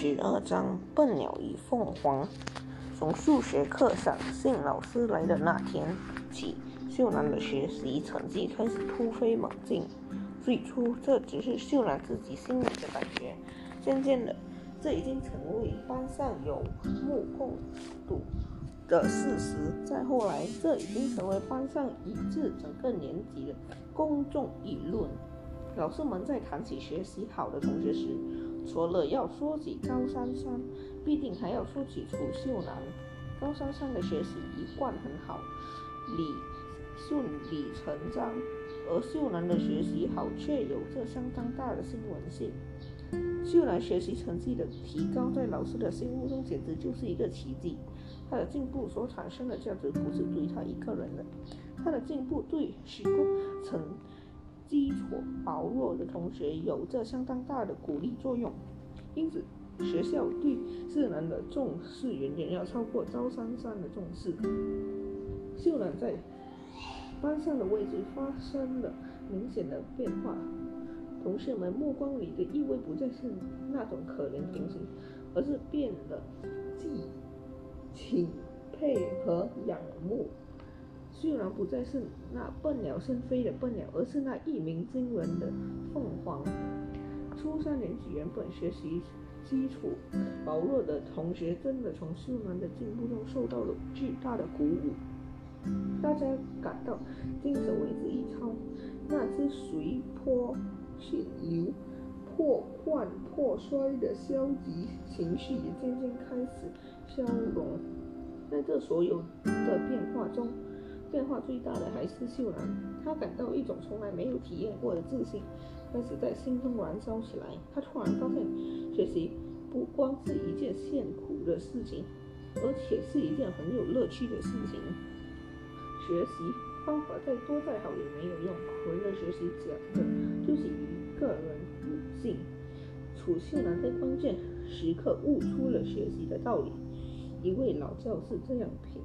十二章笨鸟与凤凰。从数学课上信老师来的那天起，秀兰的学习成绩开始突飞猛进。最初，这只是秀兰自己心里的感觉，渐渐的，这已经成为班上有目共睹的事实。再后来，这已经成为班上一致整个年级的公众议论。老师们在谈起学习好的同学时，除了要说起高珊珊，必定还要说起楚秀兰。高珊珊的学习一贯很好，理顺理成章，而秀兰的学习好却有着相当大的新闻性。秀兰学习成绩的提高，在老师的心目中简直就是一个奇迹。她的进步所产生的价值不是对她一个人的，她的进步对许多曾。基础薄弱的同学有着相当大的鼓励作用，因此学校对自然的重视远远要超过招珊珊的重视。秀兰在班上的位置发生了明显的变化，同学们目光里的意味不再是那种可怜同情，而是变得既钦佩和仰慕。秀兰不再是那笨鸟先飞的笨鸟，而是那一鸣惊人的凤凰。初三年级原本学习基础薄弱的同学，真的从秀兰的进步中受到了巨大的鼓舞。大家感到精神为之一超，那只随波逐流、破罐破摔的消极情绪也渐渐开始消融。在这所有的变化中，变化最大的还是秀兰，她感到一种从来没有体验过的自信开始在心中燃烧起来。她突然发现，学习不光是一件辛苦的事情，而且是一件很有乐趣的事情。学习方法再多再好也没有用，回来学习讲的就是一个人悟性。楚秀兰在关键时刻悟出了学习的道理。一位老教师这样评。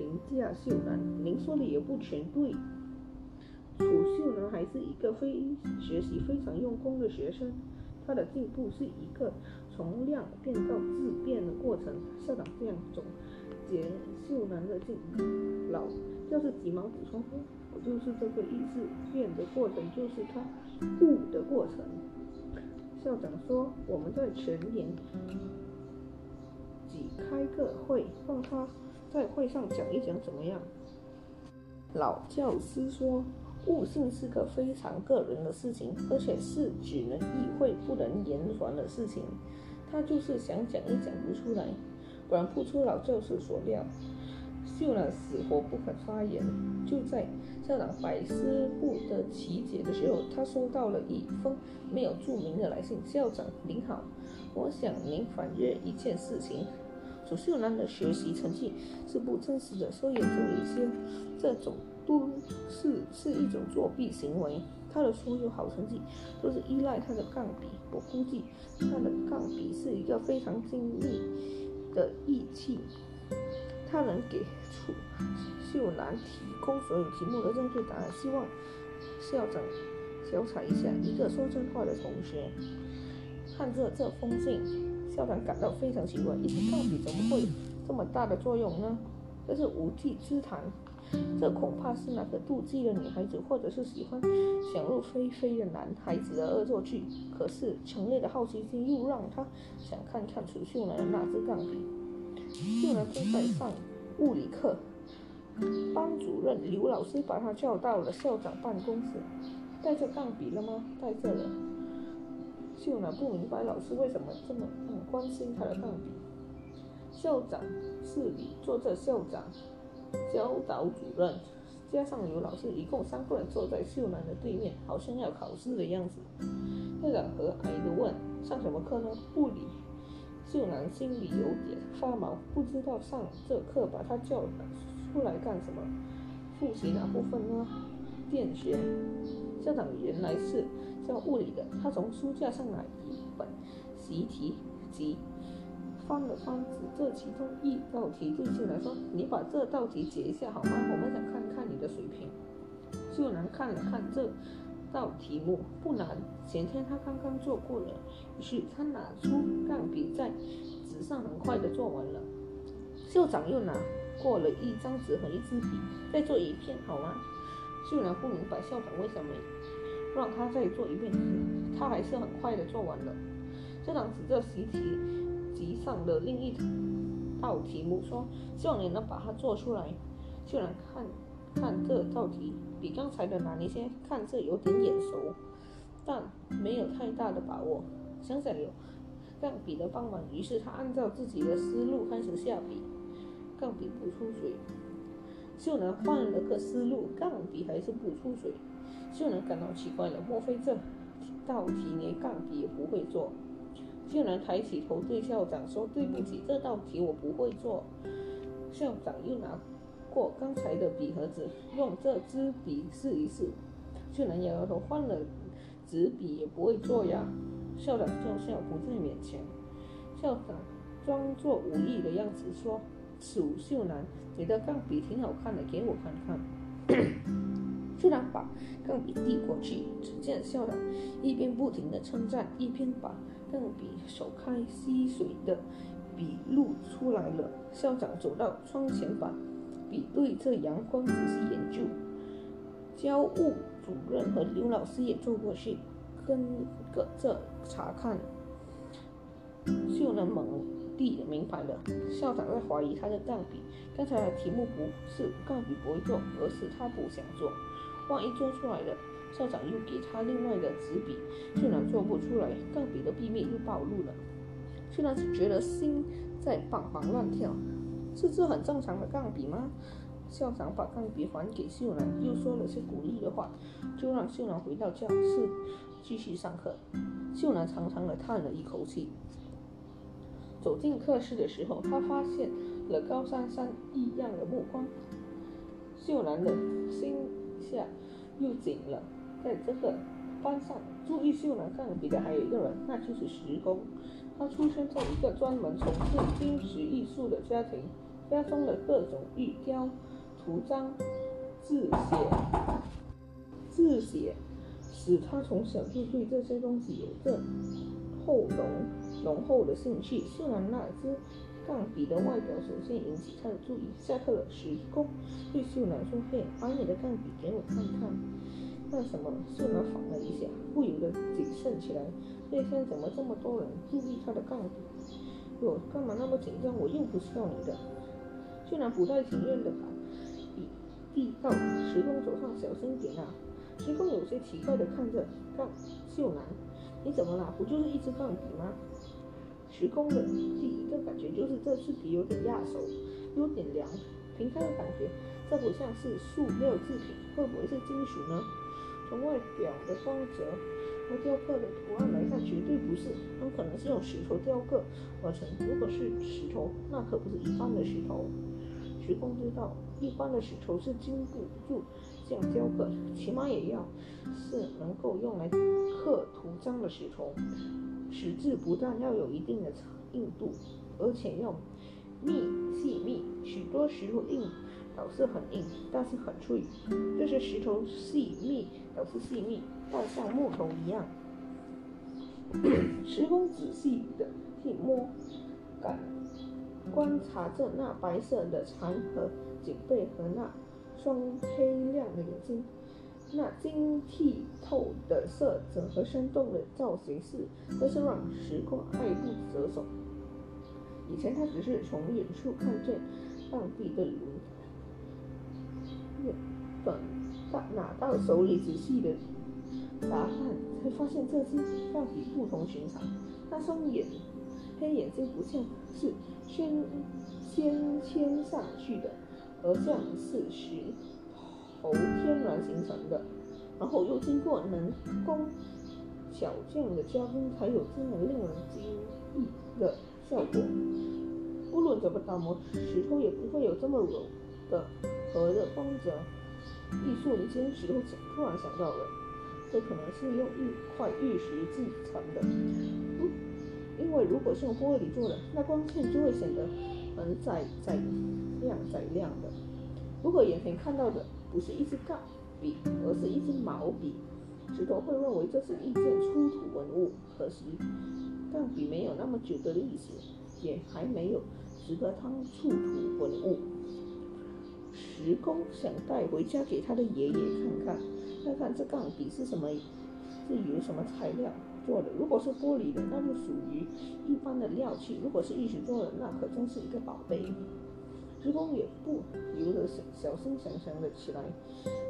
评价秀兰，您说的也不全对。楚秀兰还是一个非学习非常用功的学生，她的进步是一个从量变到质变的过程。校长这样总结秀兰的进步。老教师急忙补充：“我就是这个意思，变的过程就是他悟的过程。”校长说：“我们在全年几开个会，让他。”在会上讲一讲怎么样？老教师说，悟性是个非常个人的事情，而且是只能意会不能言传的事情。他就是想讲也讲不出来。果然不出老教师所料，秀兰死活不肯发言。就在校长百思不得其解的时候，他收到了一封没有注明的来信。校长您好，我想您反映一件事情。楚秀兰的学习成绩是不真实的，说严重一些，这种都是是一种作弊行为。他的所有好成绩都是依赖他的钢笔，我估计他的钢笔是一个非常精密的仪器，他能给楚秀兰提供所有题目的正确答案。希望校长调查一下一个说真话的同学。看着这封信。校长感到非常奇怪，一支钢笔怎么会这么大的作用呢？这是无稽之谈，这恐怕是那个妒忌的女孩子，或者是喜欢想入非非的男孩子的恶作剧。可是强烈的好奇心又让他想看看楚秀兰的那支钢笔。秀兰正在上物理课，班主任刘老师把他叫到了校长办公室。带着钢笔了吗？带着了。秀兰不明白老师为什么这么关心他的钢笔。校长室里坐着校长、教导主任，加上刘老师，一共三个人坐在秀兰的对面，好像要考试的样子。校长和蔼地问：“上什么课呢？”物理。秀兰心里有点发毛，不知道上这课把他叫出来干什么？复习哪部分呢？电学。校长原来是。教物理的，他从书架上拿一本习题集，翻了翻，指这其中一道题对秀兰说：“你把这道题解一下好吗？我们想看看你的水平。”秀兰看了看这道题目不难，前天他刚刚做过了。于是他拿出钢笔，在纸上很快的做完了。校长又拿过了一张纸和一支笔，再做一遍好吗？秀兰不明白校长为什么让他再做一遍题，他还是很快的做完了。校长指着习题集上的另一道题目说：“希望你能把它做出来。”秀兰看看这道题。比刚才的难一些，看着有点眼熟，但没有太大的把握。想想有钢笔的帮忙，于是他按照自己的思路开始下笔。钢笔不出水，秀兰换了个思路，钢笔还是不出水。秀兰感到奇怪了，莫非这道题连钢笔也不会做？秀兰抬起头对校长说：“对不起，这道题我不会做。”校长又拿。过刚才的笔盒子，用这支笔试一试。秀兰摇摇头，换了纸笔也不会做呀。校长笑笑，不再勉强。校长装作无意的样子说：“楚秀兰，你的钢笔挺好看的，给我看看。”秀兰把钢笔递过去，只见校长一边不停的称赞，一边把钢笔手开吸水的笔露出来了。校长走到窗前，把笔对着阳光仔细研究，教务主任和刘老师也坐过去，跟着查看。秀兰猛地明白了，校长在怀疑他的钢笔。刚才的题目不是钢笔不会做，而是他不想做。万一做出来了，校长又给他另外的纸笔，秀兰做不出来，钢笔的秘密又暴露了。秀兰只觉得心在梆梆乱跳。是这很正常的钢笔吗？校长把钢笔还给秀兰，又说了些鼓励的话，就让秀兰回到教室继续上课。秀兰长长的叹了一口气。走进课室的时候，他发现了高珊珊异样的目光。秀兰的心下又紧了。在这个班上，注意秀兰钢笔的还有一个人，那就是石工。他出生在一个专门从事金石艺术的家庭，家中的各种玉雕、图章、字写、字写，使他从小就对这些东西有着厚浓浓厚的兴趣。虽然那只钢笔的外表首先引起他的注意，下课了，时工对秀兰说：“嘿，把你的钢笔给我看看。”那什么？秀兰反了一下，不由得谨慎起来。那天怎么这么多人注意他的钢笔？我干嘛那么紧张？我又不是要你的。秀兰不太情愿的把笔递到石工手上，小心点啊！石工有些奇怪的看着钢秀兰，你怎么了？不就是一支钢笔吗？石工的第一个感觉就是这支笔有点压手，有点凉。凭他的感觉，这不像是塑料制品，会不会是金属呢？从外表的光泽。和雕刻的图案来看，绝对不是，很可能是用石头雕刻而成。如果是石头，那可不是一般的石头。石工知道，一般的石头是经不住这样雕刻，起码也要是能够用来刻图章的石头。石质不但要有一定的硬度，而且要密细密。许多石头硬倒是很硬，但是很脆。这些石头细密倒是细密。但像木头一样，石工仔细的去摸、感、观察着那白色的长和颈背和那双黑亮的眼睛，那晶剔透的色泽和生动的造型是，真是让时光爱不择手。以前他只是从远处看见钢笔的轮本，到拿到手里仔细的。答案才发现这只到底不同寻常，那双眼黑眼睛不像是先先牵上去的，而像是石头天然形成的，然后又经过人工巧匠的加工，才有这么令人惊异的效果。不论怎么打磨，石头也不会有这么柔的和的光泽。艺术人间，石头想突然想到了。这可能是用一块玉石制成的，嗯，因为如果是用玻璃做的，那光线就会显得很窄窄亮窄亮的。如果眼前看到的不是一支钢笔，而是一支毛笔，石头会认为这是一件出土文物。可惜，钢笔没有那么久的历史，也还没有值得当出土文物。石工想带回家给他的爷爷看看，看看这钢笔是什么，是由什么材料做的。如果是玻璃的，那就属于一般的料器；如果是玉石做的，那可真是一个宝贝。石工也不由得小小声想想了起来：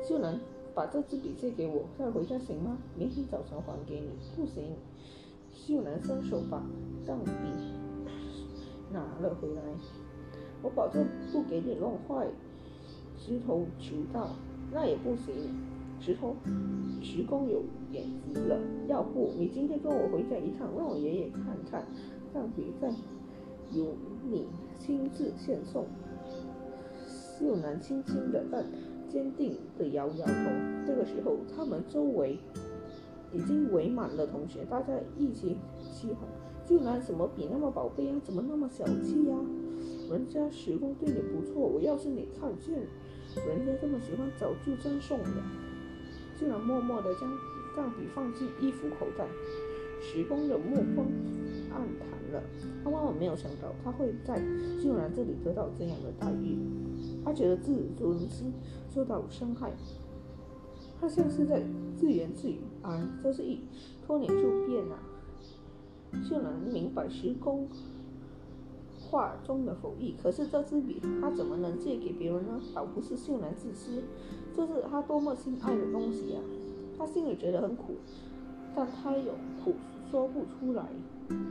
秀兰，把这支笔借给我，带回家行吗？明天早晨还给你。不行。秀兰伸手把钢笔拿了回来，我保证不给你弄坏。石头求道：“那也不行。”石头，石工有眼急了。要不你今天跟我回家一趟，让我爷爷看看，钢笔再由你亲自献送。秀兰轻轻的但坚定的摇摇头。这个时候，他们周围已经围满了同学，大家一起起哄：“秀兰，什么笔那么宝贝呀？怎么那么小气呀？人家石工对你不错，我要是你看见……”人家这么喜欢早就赠送了，竟然默默地将钢笔放进衣服口袋。石工的目光暗谈了，他万万没有想到他会在秀兰这里得到这样的待遇，他觉得自尊心受到伤害，他像是在自言自语：“啊，这是一托年就变啊！”秀兰明白石工。话中的否意，可是这支笔他怎么能借给别人呢？倒不是秀兰自私，这是他多么心爱的东西啊！他心里觉得很苦，但他有苦说不出来。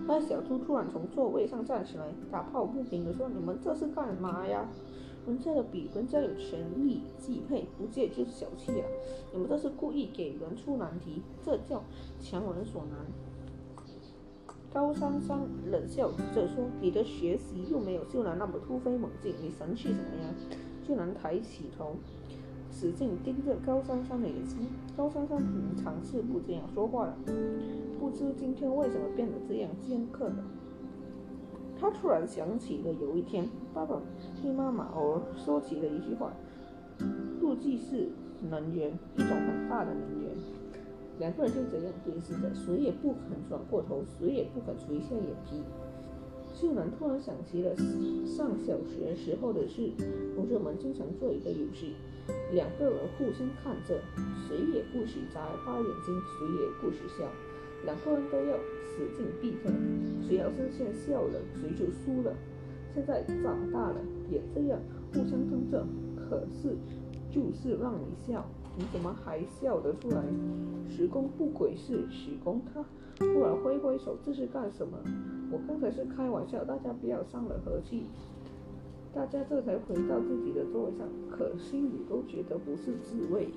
那小猪突然从座位上站起来，打抱不平地说：“你们这是干嘛呀？人家的笔，人家有权利寄配，不借就是小气啊！你们这是故意给人出难题，这叫强人所难。”高珊珊冷笑着说：“你的学习又没有秀兰那么突飞猛进，你神气什么呀？”秀兰抬起头，使劲盯着高珊珊的眼睛。高珊珊平常是不这样说话的，不知今天为什么变得这样尖刻了。他突然想起了有一天，爸爸听妈妈偶尔说起了一句话：“妒忌是能源，一种很大的能源。”两个人就这样对视着，谁也不肯转过头，谁也不肯垂下眼皮。秀兰突然想起了上小学时候的事，同学们经常做一个游戏，两个人互相看着，谁也不许眨巴眼睛，谁也不许笑，两个人都要使劲闭着，谁要是先笑了，谁就输了。现在长大了也这样互相瞪着，可是就是让你笑。你怎么还笑得出来？时工不鬼是时工，他突然挥挥手，这是干什么？我刚才是开玩笑，大家不要伤了和气。大家这才回到自己的座位上，可心里都觉得不是滋味。